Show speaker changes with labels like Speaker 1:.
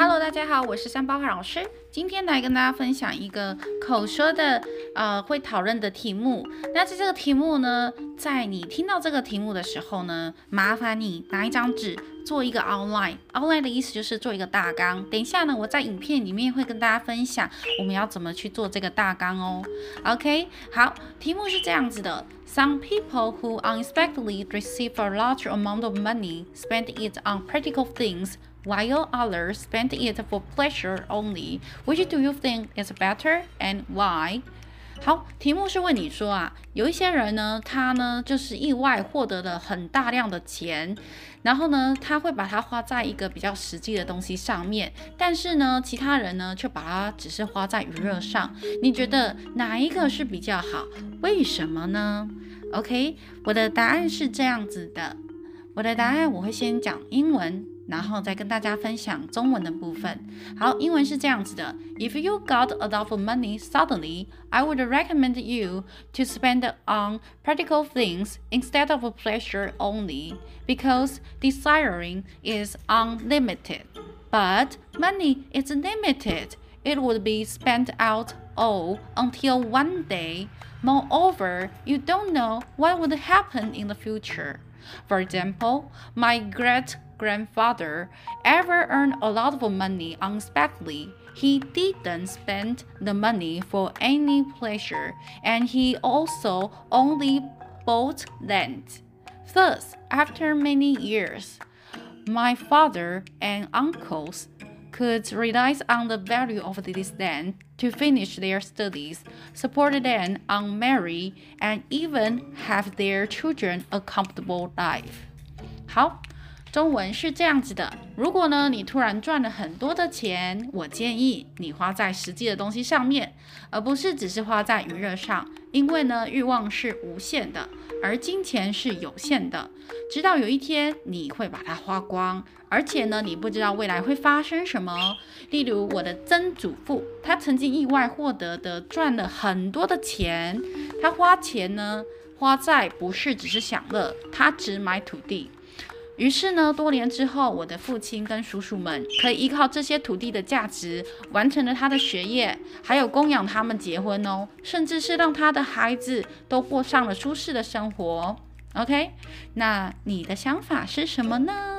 Speaker 1: Hello，大家好，我是三包老师。今天来跟大家分享一个口说的呃会讨论的题目。那在这个题目呢，在你听到这个题目的时候呢，麻烦你拿一张纸做一个 outline。outline 的意思就是做一个大纲。等一下呢，我在影片里面会跟大家分享我们要怎么去做这个大纲哦。OK，好，题目是这样子的：Some people who unexpectedly receive a large amount of money spend it on practical things while others spend it for pleasure only. Which do you think is better and why? 好，题目是问你说啊，有一些人呢，他呢就是意外获得了很大量的钱，然后呢，他会把它花在一个比较实际的东西上面，但是呢，其他人呢却把它只是花在娱乐上。你觉得哪一个是比较好？为什么呢？OK，我的答案是这样子的，我的答案我会先讲英文。然后再跟大家分享中文的部分。好，英文是这样子的：If you got a lot of money suddenly, I would recommend you to spend on practical things instead of pleasure only, because desiring is unlimited. But money is limited. It would be spent out all until one day. Moreover, you don't know what would happen in the future. For example, my great grandfather ever earned a lot of money unexpectedly, he didn't spend the money for any pleasure, and he also only bought land. Thus, after many years, my father and uncles could rely on the value of this land to finish their studies, support them on marry, and even have their children a comfortable life. 好。中文是这样子的：如果呢你突然赚了很多的钱，我建议你花在实际的东西上面，而不是只是花在娱乐上。因为呢欲望是无限的，而金钱是有限的。直到有一天你会把它花光，而且呢你不知道未来会发生什么。例如我的曾祖父，他曾经意外获得的赚了很多的钱，他花钱呢花在不是只是享乐，他只买土地。于是呢，多年之后，我的父亲跟叔叔们可以依靠这些土地的价值，完成了他的学业，还有供养他们结婚哦，甚至是让他的孩子都过上了舒适的生活。OK，那你的想法是什么呢？